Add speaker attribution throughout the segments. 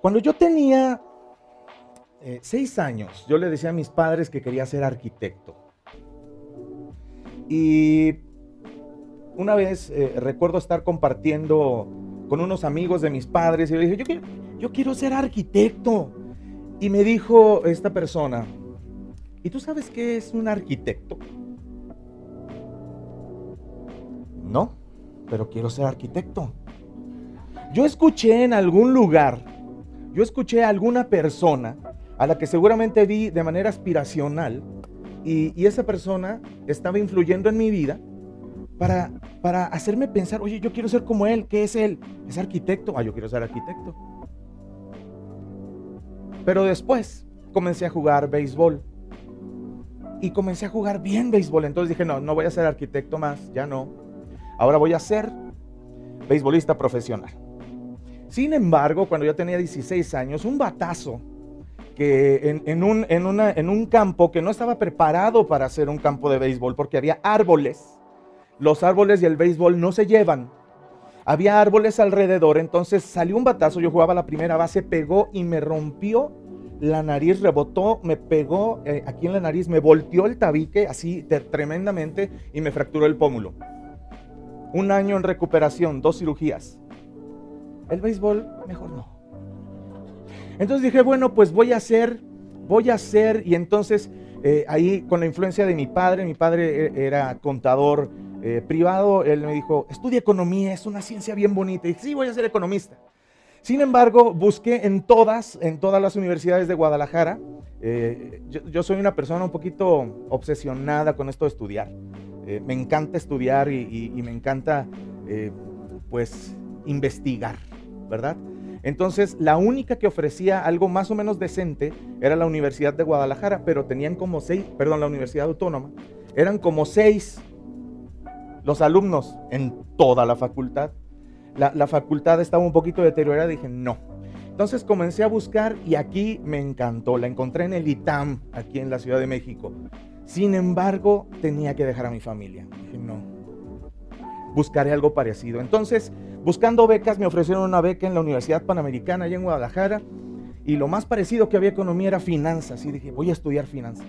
Speaker 1: Cuando yo tenía eh, seis años, yo le decía a mis padres que quería ser arquitecto. Y una vez eh, recuerdo estar compartiendo con unos amigos de mis padres y yo dije, yo quiero, yo quiero ser arquitecto. Y me dijo esta persona, ¿y tú sabes qué es un arquitecto? No, pero quiero ser arquitecto. Yo escuché en algún lugar, yo escuché a alguna persona a la que seguramente vi de manera aspiracional y, esa persona estaba influyendo en mi vida para, para hacerme pensar, oye, yo quiero ser como él, ¿qué es él? Es arquitecto, ah, yo quiero ser arquitecto. Pero después comencé a jugar béisbol. Y comencé a jugar bien béisbol. Entonces dije, no, no voy a ser arquitecto más, ya no. Ahora voy a ser béisbolista profesional. Sin embargo, cuando yo tenía 16 años, un batazo que en, un, campo que no estaba preparado para ser un campo de béisbol porque había árboles. Los árboles y el béisbol no se llevan. Había árboles alrededor, entonces salió un batazo, yo jugaba la primera base, pegó y me rompió la nariz, rebotó, me pegó eh, aquí en la nariz, me volteó el tabique así tremendamente y me fracturó el pómulo. Un año en recuperación, dos cirugías. El béisbol, mejor no. Entonces dije, bueno, pues voy a hacer, voy a hacer, y entonces eh, ahí con la influencia de mi padre, mi padre eh, era contador eh, privado, él me dijo, estudia economía, es una ciencia bien bonita. Y dije, sí, voy a ser economista. Sin embargo, busqué en todas, en todas las universidades de Guadalajara. Yo, soy una persona un poquito obsesionada con esto de estudiar. Me encanta estudiar y me encanta, pues, investigar, ¿verdad? Entonces, la única que ofrecía algo más o menos decente era la Universidad de Guadalajara, pero tenían como seis, perdón, la Universidad Autónoma, eran como seis los alumnos en toda la facultad. La, facultad estaba un poquito deteriorada, dije, no. Entonces comencé a buscar y aquí me encantó. La encontré en el ITAM, aquí en la Ciudad de México. Sin embargo, tenía que dejar a mi familia. Dije, no. Buscaré algo parecido. Entonces, buscando becas, me ofrecieron una beca en la Universidad Panamericana, allá en Guadalajara. Y lo más parecido que había economía era finanzas. Y dije, voy a estudiar finanzas.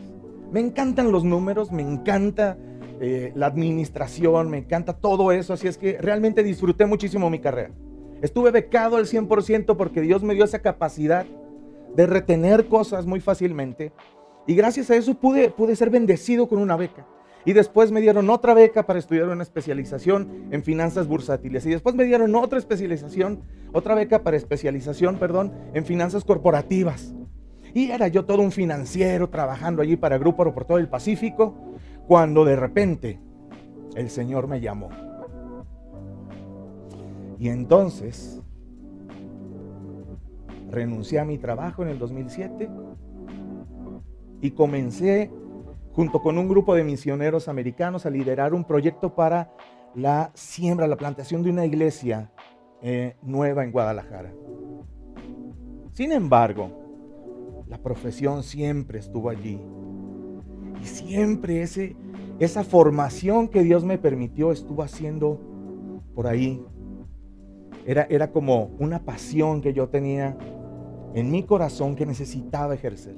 Speaker 1: Me encantan los números, me encanta eh, la administración, me encanta todo eso, así es que realmente disfruté muchísimo mi carrera. Estuve becado al 100% porque Dios me dio esa capacidad de retener cosas muy fácilmente y gracias a eso pude, pude ser bendecido con una beca. Y después me dieron otra beca para estudiar una especialización en finanzas bursátiles. Y después me dieron otra especialización, otra beca para especialización, perdón, en finanzas corporativas. Y era yo todo un financiero trabajando allí para Grupo por todo el Pacífico cuando de repente el Señor me llamó. Y entonces renuncié a mi trabajo en el 2007 y comencé junto con un grupo de misioneros americanos a liderar un proyecto para la siembra, la plantación de una iglesia eh, nueva en Guadalajara. Sin embargo, la profesión siempre estuvo allí y siempre ese, esa formación que Dios me permitió estuvo haciendo por ahí. Era, era como una pasión que yo tenía en mi corazón que necesitaba ejercer.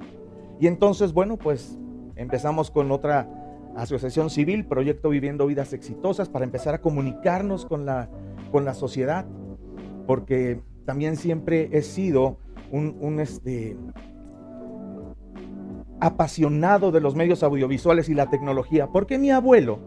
Speaker 1: Y entonces, bueno, pues empezamos con otra asociación civil, Proyecto Viviendo Vidas Exitosas, para empezar a comunicarnos con la, con la sociedad, porque también siempre he sido un, este, apasionado de los medios audiovisuales y la tecnología, porque mi abuelo,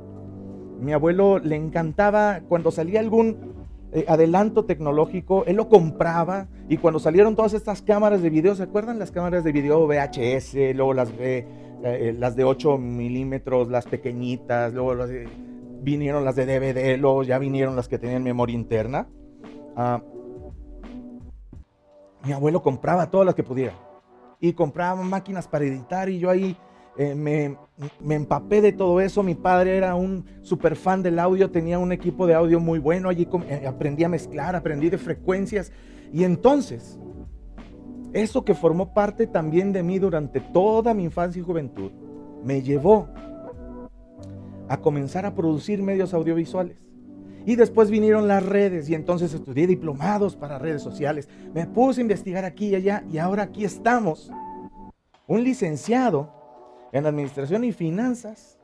Speaker 1: mi abuelo le encantaba cuando salía algún eh, adelanto tecnológico, él lo compraba y cuando salieron todas estas cámaras de video, ¿se acuerdan las cámaras de video VHS, luego las, eh, las de 8 milímetros, las pequeñitas, luego vinieron las de DVD, luego ya vinieron las que tenían memoria interna? Ah, mi abuelo compraba todas las que pudiera y compraba máquinas para editar y yo ahí eh, me, empapé de todo eso. Mi padre era un super fan del audio, tenía un equipo de audio muy bueno, allí eh, aprendí a mezclar, aprendí de frecuencias y entonces eso que formó parte también de mí durante toda mi infancia y juventud me llevó a comenzar a producir medios audiovisuales. Y después vinieron las redes y entonces estudié diplomados para redes sociales. Me puse a investigar aquí y allá y ahora aquí estamos. Un licenciado en administración y finanzas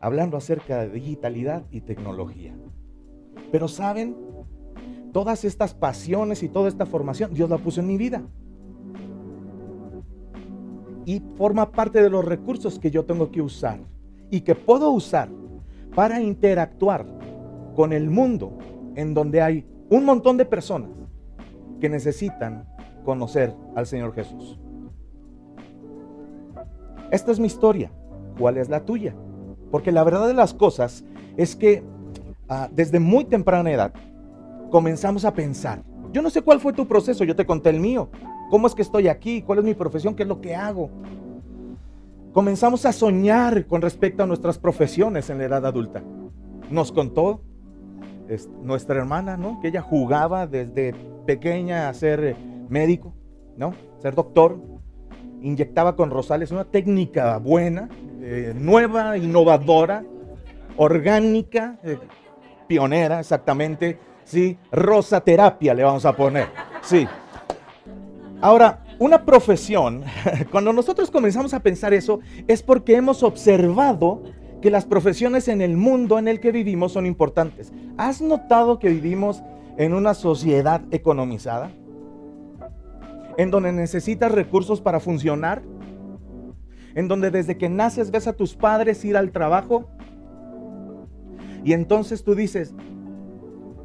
Speaker 1: hablando acerca de digitalidad y tecnología. Pero saben, todas estas pasiones y toda esta formación, Dios la puso en mi vida. Y forma parte de los recursos que yo tengo que usar y que puedo usar para interactuar con el mundo en donde hay un montón de personas que necesitan conocer al Señor Jesús. Esta es mi historia. ¿Cuál es la tuya? Porque la verdad de las cosas es que ah, desde muy temprana edad comenzamos a pensar. Yo no sé cuál fue tu proceso, yo te conté el mío. ¿Cómo es que estoy aquí? ¿Cuál es mi profesión? ¿Qué es lo que hago? comenzamos a soñar con respecto a nuestras profesiones en la edad adulta. Nos contó nuestra hermana, ¿no? Que ella jugaba desde pequeña a ser eh, médico, ¿no? Ser doctor. Inyectaba con rosales una técnica buena, eh, nueva, innovadora, orgánica, eh, pionera, exactamente. Sí, rosa terapia le vamos a poner. Sí. Ahora, una profesión, cuando nosotros comenzamos a pensar eso, es porque hemos observado que las profesiones en el mundo en el que vivimos son importantes. ¿Has notado que vivimos en una sociedad economizada? En donde necesitas recursos para funcionar. En donde desde que naces ves a tus padres ir al trabajo. Y entonces tú dices,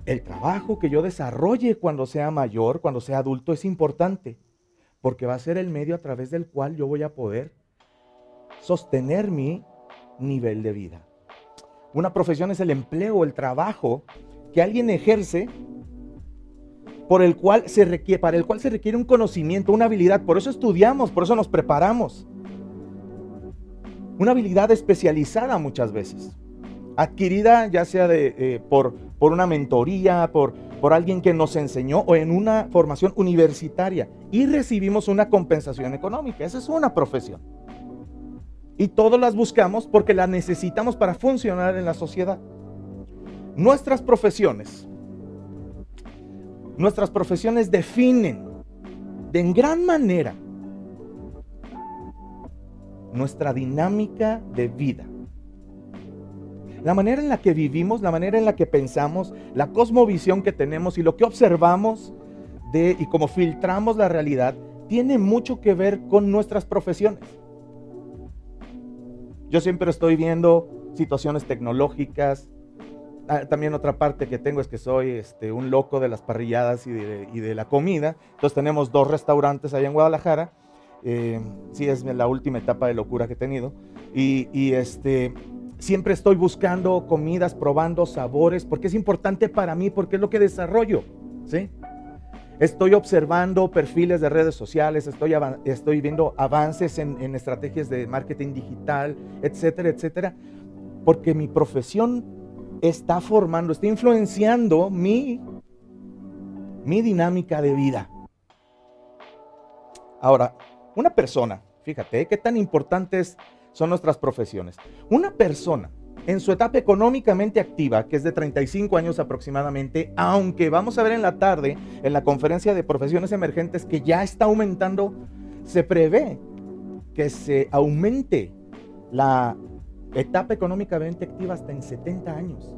Speaker 1: el trabajo que yo desarrolle cuando sea mayor, cuando sea adulto, es importante porque va a ser el medio a través del cual yo voy a poder sostener mi nivel de vida. Una profesión es el empleo, el trabajo que alguien ejerce por el cual se requiere, para el cual se requiere un conocimiento, una habilidad. Por eso estudiamos, por eso nos preparamos. Una habilidad especializada muchas veces, adquirida ya sea de, eh, por, por una mentoría, por, por alguien que nos enseñó o en una formación universitaria y recibimos una compensación económica. Esa es una profesión. Y todos las buscamos porque las necesitamos para funcionar en la sociedad. Nuestras profesiones, nuestras profesiones definen de gran manera nuestra dinámica de vida la manera en la que vivimos, la manera en la que pensamos, la cosmovisión que tenemos y lo que observamos de y cómo filtramos la realidad tiene mucho que ver con nuestras profesiones. Yo siempre estoy viendo situaciones tecnológicas. Ah, también otra parte que tengo es que soy este, un loco de las parrilladas y de, la comida. Entonces tenemos dos restaurantes allá en Guadalajara. Eh, sí, es la última etapa de locura que he tenido. Y, y este, Siempre estoy buscando comidas, probando sabores, porque es importante para mí, porque es lo que desarrollo. ¿sí? Estoy observando perfiles de redes sociales, estoy, estoy viendo avances en, estrategias de marketing digital, etcétera, etcétera, porque mi profesión está formando, está influenciando mi, mi dinámica de vida. Ahora, una persona, fíjate, ¿qué tan importante es son nuestras profesiones. Una persona en su etapa económicamente activa, que es de 35 años aproximadamente, aunque vamos a ver en la tarde, en la conferencia de profesiones emergentes, que ya está aumentando, se prevé que se aumente la etapa económicamente activa hasta en 70 años.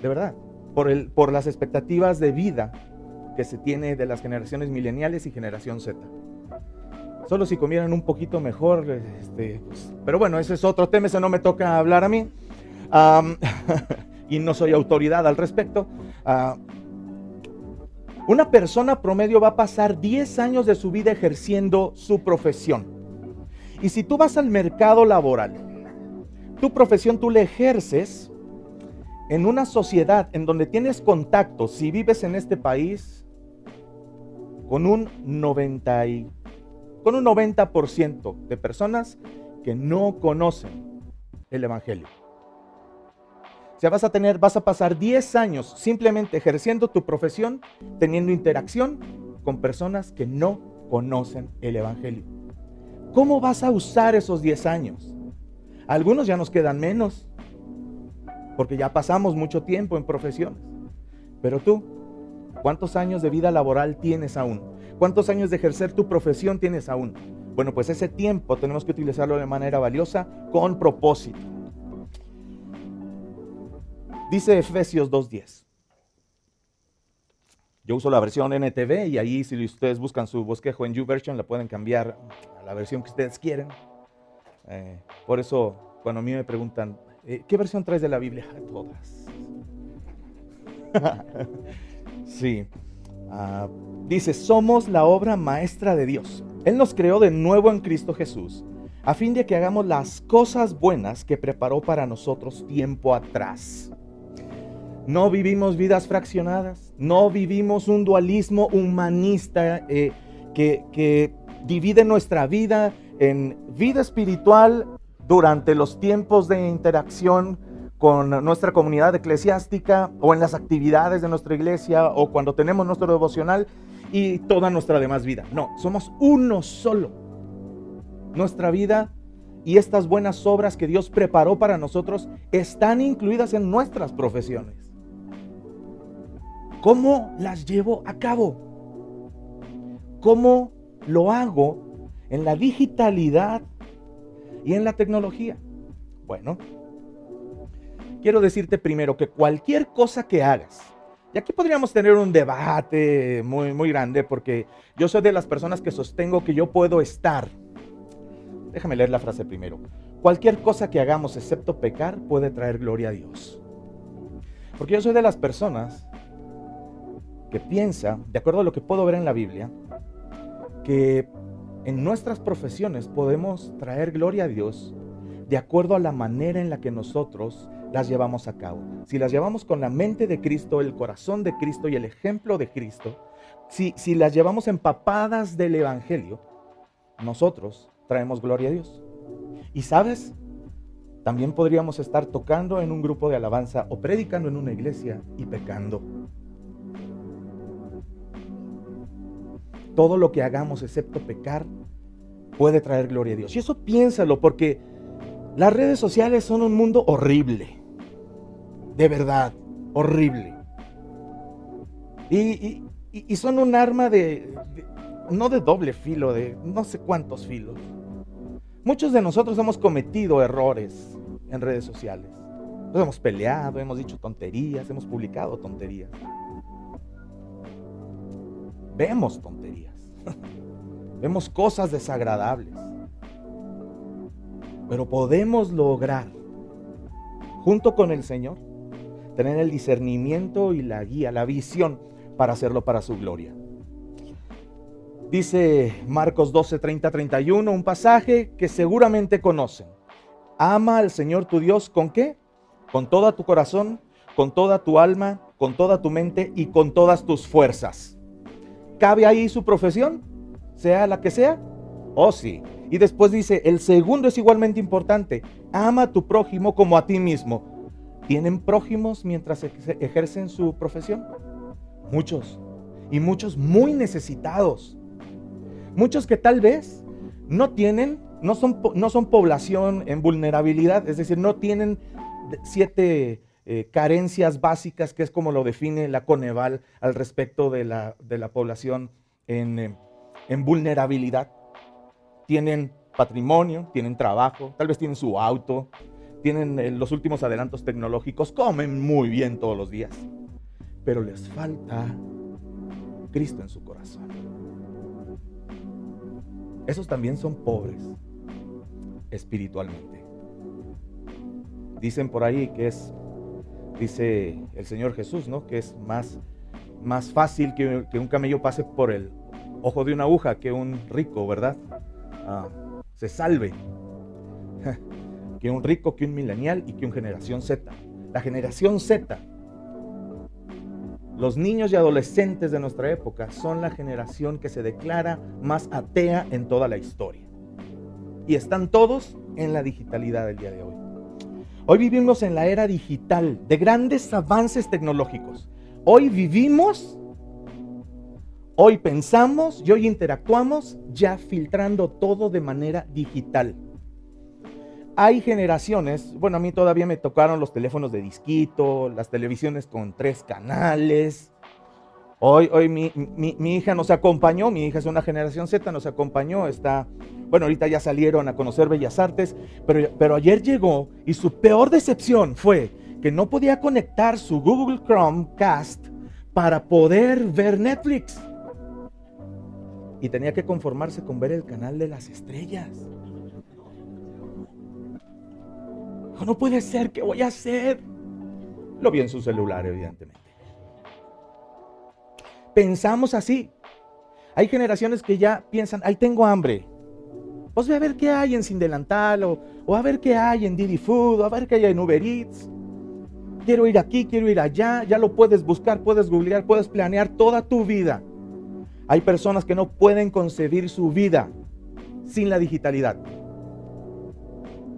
Speaker 1: De verdad, por, el, por las expectativas de vida que se tiene de las generaciones mileniales y generación Z. Solo si comieran un poquito mejor. Este, pero bueno, ese es otro tema, ese no me toca hablar a mí. y no soy autoridad al respecto. Ah, una persona promedio va a pasar 10 años de su vida ejerciendo su profesión. Y si tú vas al mercado laboral, tu profesión tú la ejerces en una sociedad en donde tienes contacto, si vives en este país, con un 90 con un 90% de personas que no conocen el Evangelio. O sea, vas a tener, vas a pasar 10 años simplemente ejerciendo tu profesión, teniendo interacción con personas que no conocen el Evangelio. ¿Cómo vas a usar esos 10 años? Algunos ya nos quedan menos. porque ya pasamos mucho tiempo en profesiones. Pero tú, ¿cuántos años de vida laboral tienes aún? ¿Cuántos años de ejercer tu profesión tienes aún? Bueno, pues ese tiempo tenemos que utilizarlo de manera valiosa con propósito. Dice Efesios 2.10. Yo uso la versión NTV y ahí si ustedes buscan su bosquejo en YouVersion la pueden cambiar a la versión que ustedes quieren. Eh, por eso cuando a mí me preguntan, eh, ¿qué versión traes de la Biblia? Todas. sí. Ah, dice, somos la obra maestra de Dios. Él nos creó de nuevo en Cristo Jesús, a fin de que hagamos las cosas buenas que preparó para nosotros tiempo atrás. No vivimos vidas fraccionadas, no vivimos un dualismo humanista eh, que, que divide nuestra vida en vida espiritual durante los tiempos de interacción con nuestra comunidad eclesiástica o en las actividades de nuestra iglesia o cuando tenemos nuestro devocional y toda nuestra demás vida. No, somos uno solo. Nuestra vida y estas buenas obras que Dios preparó para nosotros están incluidas en nuestras profesiones. ¿Cómo las llevo a cabo? ¿Cómo lo hago en la digitalidad y en la tecnología? Bueno, quiero decirte primero que cualquier cosa que hagas, y aquí podríamos tener un debate muy, muy grande porque yo soy de las personas que sostengo que yo puedo estar. Déjame leer la frase primero. Cualquier cosa que hagamos excepto pecar puede traer gloria a Dios. Porque yo soy de las personas que piensa, de acuerdo a lo que puedo ver en la Biblia, que en nuestras profesiones podemos traer gloria a Dios de acuerdo a la manera en la que nosotros las llevamos a cabo. Si las llevamos con la mente de Cristo, el corazón de Cristo y el ejemplo de Cristo, si, si las llevamos empapadas del Evangelio, nosotros traemos gloria a Dios. Y sabes, también podríamos estar tocando en un grupo de alabanza o predicando en una iglesia y pecando. Todo lo que hagamos excepto pecar puede traer gloria a Dios. Y eso piénsalo porque las redes sociales son un mundo horrible. De verdad, horrible. Y, son un arma de, no de doble filo, de no sé cuántos filos. Muchos de nosotros hemos cometido errores en redes sociales. Nos hemos peleado, hemos dicho tonterías, hemos publicado tonterías. Vemos tonterías. Vemos cosas desagradables. Pero podemos lograr, junto con el Señor, tener el discernimiento y la guía, la visión para hacerlo para su gloria. Dice Marcos 12, 30, 31, un pasaje que seguramente conocen. Ama al Señor tu Dios con qué? Con todo tu corazón, con toda tu alma, con toda tu mente y con todas tus fuerzas. ¿Cabe ahí su profesión? Sea la que sea. Oh sí. Y después dice, el segundo es igualmente importante. Ama a tu prójimo como a ti mismo. ¿Tienen prójimos mientras ejercen su profesión? Muchos. Y muchos muy necesitados. Muchos que tal vez no tienen, no son, no son población en vulnerabilidad, es decir, no tienen siete eh, carencias básicas, que es como lo define la Coneval al respecto de la, de la población en, eh, en vulnerabilidad. Tienen patrimonio, tienen trabajo, tal vez tienen su auto, tienen eh, los últimos adelantos tecnológicos, comen muy bien todos los días, pero les falta Cristo en su corazón. Esos también son pobres espiritualmente. Dicen por ahí que es, dice el Señor Jesús, ¿no? Que es más, más fácil que, un camello pase por el ojo de una aguja que un rico, ¿verdad? Ah, se salve que un rico, que un milenial y que un generación Z. La generación Z, los niños y adolescentes de nuestra época son la generación que se declara más atea en toda la historia. Y están todos en la digitalidad del día de hoy. Hoy vivimos en la era digital de grandes avances tecnológicos. Hoy vivimos, hoy pensamos y hoy interactuamos ya filtrando todo de manera digital. hay generaciones, bueno, a mí todavía me tocaron los teléfonos de disquito, las televisiones con tres canales. Hoy, hoy mi, hija nos acompañó, mi hija es una generación Z, nos acompañó, está, bueno, ahorita ya salieron a conocer Bellas Artes, pero, pero ayer llegó y su peor decepción fue que no podía conectar su Google Chromecast para poder ver Netflix. Y tenía que conformarse con ver el canal de las estrellas. no puede ser, ¿qué voy a hacer? Lo vi en su celular, evidentemente. Pensamos así. Hay generaciones que ya piensan, ahí tengo hambre. Pues voy a ver qué hay en Sin Delantal, o, o, a ver qué hay en Didi Food, o a ver qué hay en Uber Eats. Quiero ir aquí, quiero ir allá. Ya lo puedes buscar, puedes googlear, puedes planear toda tu vida. Hay personas que no pueden concebir su vida sin la digitalidad.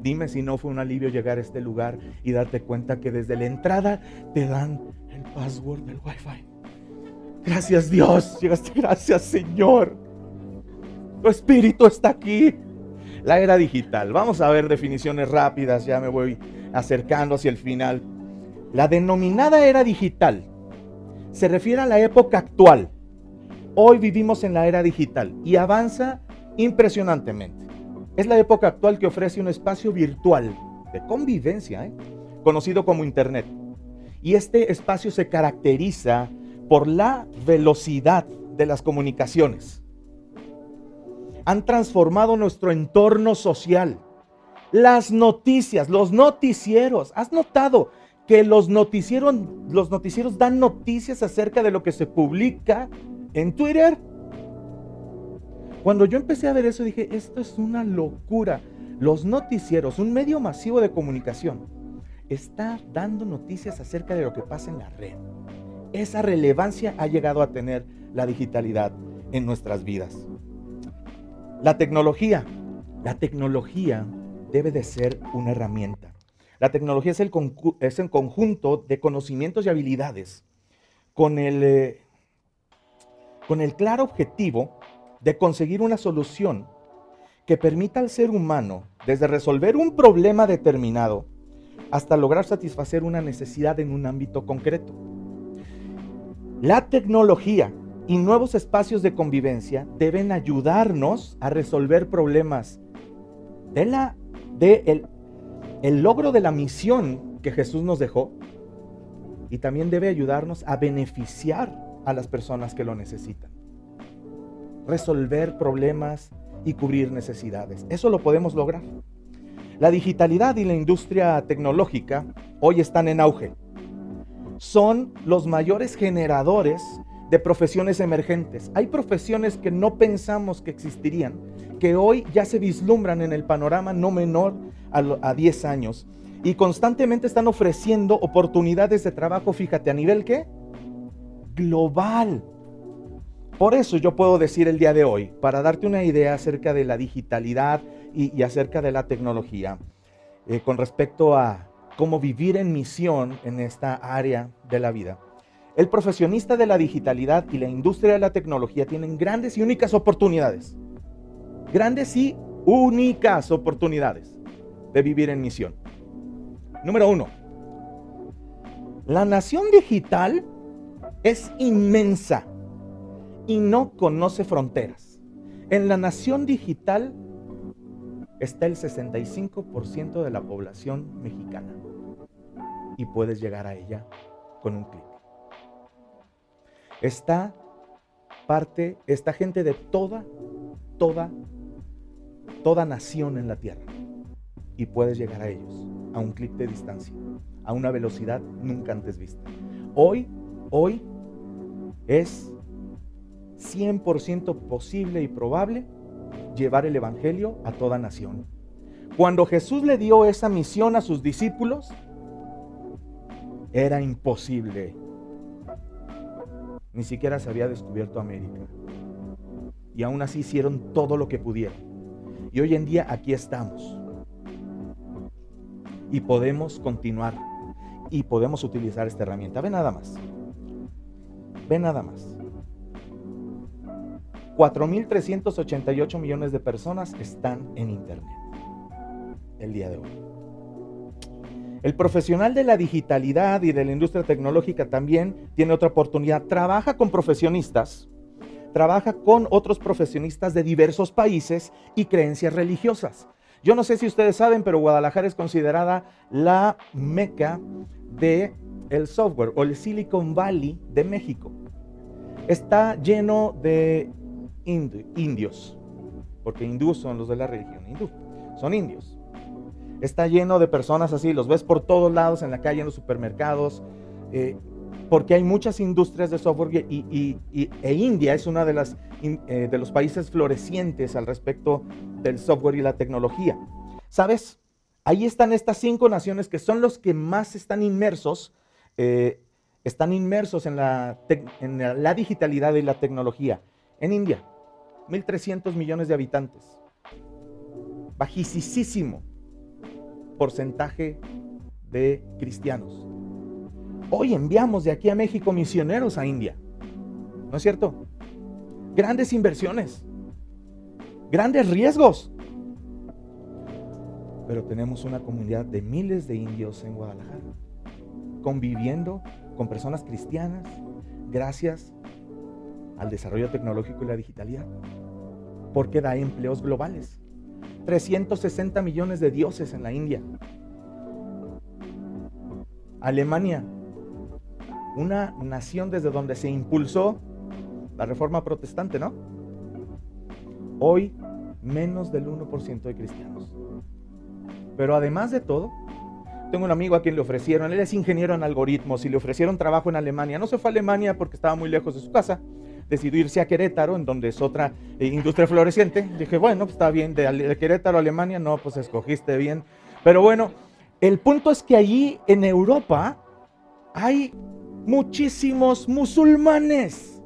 Speaker 1: Dime si no fue un alivio llegar a este lugar y darte cuenta que desde la entrada te dan el password del Wi-Fi. Gracias Dios, llegaste, gracias Señor. Tu espíritu está aquí. La era digital. Vamos a ver definiciones rápidas, ya me voy acercando hacia el final. La denominada era digital se refiere a la época actual. Hoy vivimos en la era digital y avanza impresionantemente. Es la época actual que ofrece un espacio virtual de convivencia, ¿eh? conocido como Internet. Y este espacio se caracteriza por la velocidad de las comunicaciones. Han transformado nuestro entorno social. Las noticias, los noticieros. ¿Has notado que los noticieros, los noticieros dan noticias acerca de lo que se publica en Twitter? Cuando yo empecé a ver eso dije, esto es una locura. Los noticieros, un medio masivo de comunicación, está dando noticias acerca de lo que pasa en la red. Esa relevancia ha llegado a tener la digitalidad en nuestras vidas. La tecnología. La tecnología debe de ser una herramienta. La tecnología es el, es conjunto de conocimientos y habilidades con el, eh, con el claro objetivo de conseguir una solución que permita al ser humano, desde resolver un problema determinado hasta lograr satisfacer una necesidad en un ámbito concreto. La tecnología y nuevos espacios de convivencia deben ayudarnos a resolver problemas de la de el, el logro de la misión que Jesús nos dejó y también debe ayudarnos a beneficiar a las personas que lo necesitan resolver problemas y cubrir necesidades. Eso lo podemos lograr. La digitalidad y la industria tecnológica hoy están en auge. Son los mayores generadores de profesiones emergentes. Hay profesiones que no pensamos que existirían, que hoy ya se vislumbran en el panorama no menor a, 10 años y constantemente están ofreciendo oportunidades de trabajo, fíjate, a nivel qué? Global. Por eso yo puedo decir el día de hoy, para darte una idea acerca de la digitalidad y, acerca de la tecnología, eh, con respecto a cómo vivir en misión en esta área de la vida. El profesionista de la digitalidad y la industria de la tecnología tienen grandes y únicas oportunidades. Grandes y únicas oportunidades de vivir en misión. Número uno, la nación digital es inmensa y no conoce fronteras. En la nación digital está el 65% de la población mexicana y puedes llegar a ella con un clic. Está parte, esta gente de toda, toda, toda nación en la tierra y puedes llegar a ellos a un clic de distancia, a una velocidad nunca antes vista. Hoy, hoy es 100% posible y probable llevar el Evangelio a toda nación. Cuando Jesús le dio esa misión a sus discípulos, era imposible. Ni siquiera se había descubierto América. Y aún así hicieron todo lo que pudieron. Y hoy en día aquí estamos. Y podemos continuar. Y podemos utilizar esta herramienta. Ve nada más. Ve nada más. 4.388 millones de personas están en Internet. el día de hoy. El profesional de la digitalidad y de la industria tecnológica también tiene otra oportunidad. Trabaja con profesionistas, trabaja con otros profesionistas de diversos países y creencias religiosas. Yo no sé si ustedes saben, pero Guadalajara es considerada la meca de el software o el Silicon Valley de México. Está lleno de indios, porque hindúes son los de la religión hindú, son indios está lleno de personas así, los ves por todos lados, en la calle, en los supermercados, eh, porque hay muchas industrias de software y, e India es uno de, eh, de los países florecientes al respecto del software y la tecnología. ¿Sabes? Ahí están estas cinco naciones que son los que más están inmersos, eh, están inmersos en la, en la digitalidad y la tecnología. En India, 1.300 millones de habitantes. Bajísimo porcentaje de cristianos. Hoy enviamos de aquí a México misioneros a India. ¿No es cierto? Grandes inversiones, grandes riesgos. Pero tenemos una comunidad de miles de indios en Guadalajara, conviviendo con personas cristianas gracias al desarrollo tecnológico y la digitalidad, porque da empleos globales. 360 millones de dioses en la India. Alemania, una nación desde donde se impulsó la reforma protestante, ¿no? Hoy menos del 1% de cristianos. Pero además de todo, tengo un amigo a quien le ofrecieron, él es ingeniero en algoritmos y le ofrecieron trabajo en Alemania. No se fue a Alemania porque estaba muy lejos de su casa, decidió irse a Querétaro, en donde es otra eh, industria floreciente. Dije, bueno, pues está bien, de, Querétaro a Alemania, no, pues escogiste bien. Pero bueno, el punto es que allí en Europa hay muchísimos musulmanes.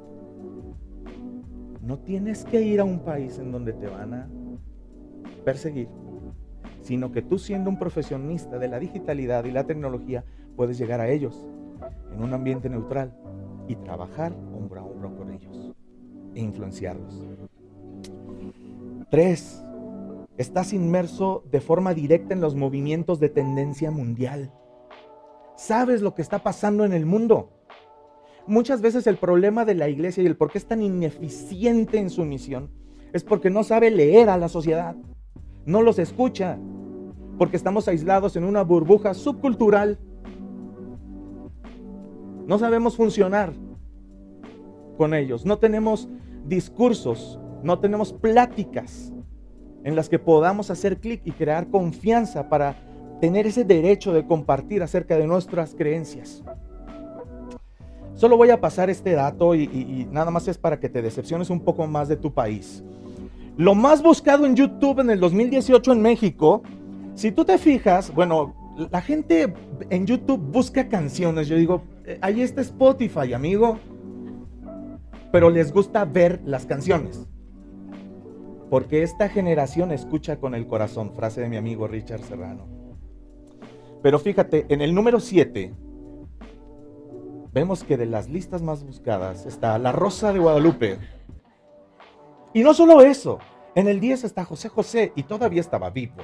Speaker 1: No tienes que ir a un país en donde te van a perseguir, sino que tú siendo un profesionista de la digitalidad y la tecnología, puedes llegar a ellos en un ambiente neutral y trabajar hombro a hombro con ellos e influenciarlos. Tres, estás inmerso de forma directa en los movimientos de tendencia mundial. Sabes lo que está pasando en el mundo. Muchas veces el problema de la iglesia y el por qué es tan ineficiente en su misión es porque no sabe leer a la sociedad, no los escucha, porque estamos aislados en una burbuja subcultural no sabemos funcionar con ellos. No tenemos discursos, no tenemos pláticas en las que podamos hacer clic y crear confianza para tener ese derecho de compartir acerca de nuestras creencias. Solo voy a pasar este dato y, y, nada más es para que te decepciones un poco más de tu país. Lo más buscado en YouTube en el 2018 en México, si tú te fijas, bueno, la gente en YouTube busca canciones. Yo digo, eh, ahí está Spotify, amigo. Pero les gusta ver las canciones. Porque esta generación escucha con el corazón, frase de mi amigo Richard Serrano. Pero fíjate, en el número 7, vemos que de las listas más buscadas está La Rosa de Guadalupe. Y no solo eso, en el 10 está José José y todavía estaba vivo.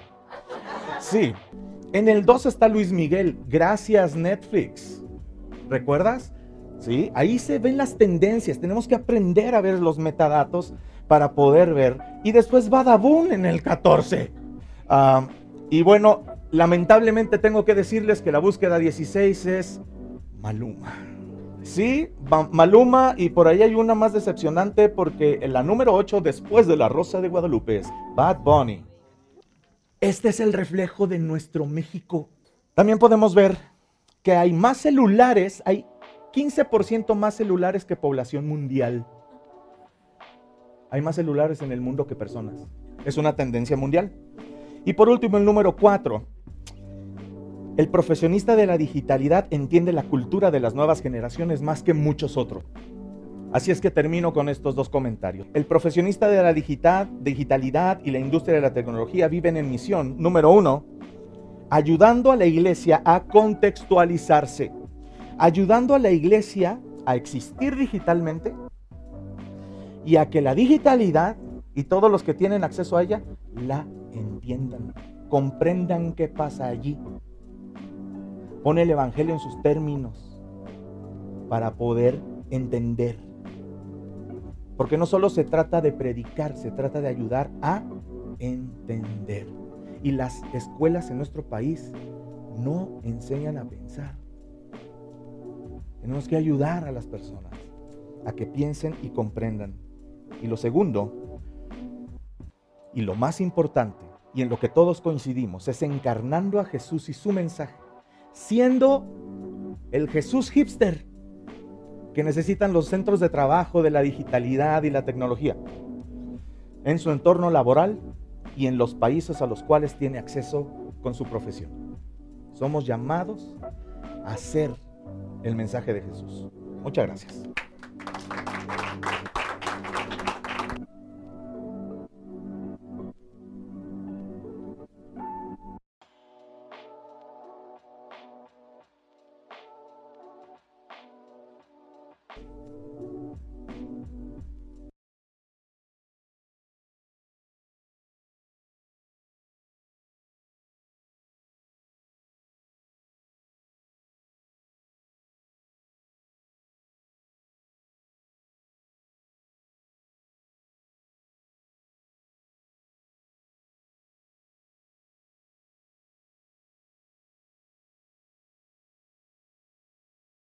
Speaker 1: Sí, en el 2 está Luis Miguel, gracias Netflix. ¿Recuerdas? ¿Sí? Ahí se ven las tendencias. Tenemos que aprender a ver los metadatos para poder ver. Y después Badabun en el 14. Ah, y bueno, lamentablemente tengo que decirles que la búsqueda 16 es Maluma. Sí, Maluma y por ahí hay una más decepcionante porque en la número 8 después de la Rosa de Guadalupe es Bad Bunny. Este es el reflejo de nuestro México. También podemos ver que hay más celulares, hay 15% más celulares que población mundial. Hay más celulares en el mundo que personas. Es una tendencia mundial. Y por último, el número 4. El profesionista de la digitalidad entiende la cultura de las nuevas generaciones más que muchos otros. Así es que termino con estos dos comentarios. El profesionista de la digitalidad y la industria de la tecnología viven en misión, número uno, ayudando a la iglesia a contextualizarse, ayudando a la iglesia a existir digitalmente y a que la digitalidad y todos los que tienen acceso a ella la entiendan comprendan qué pasa allí. Pone el Evangelio en sus términos para poder entender. Porque no solo se trata de predicar, se trata de ayudar a entender. Y las escuelas en nuestro país no enseñan a pensar. Tenemos que ayudar a las personas a que piensen y comprendan. Y lo segundo, y lo más importante, y en lo que todos coincidimos, es encarnando a Jesús y su mensaje, siendo el Jesús hipster que necesitan los centros de trabajo de la digitalidad y la tecnología en su entorno laboral y en los países a los cuales tiene acceso con su profesión. Somos llamados a ser el mensaje de Jesús. Muchas gracias.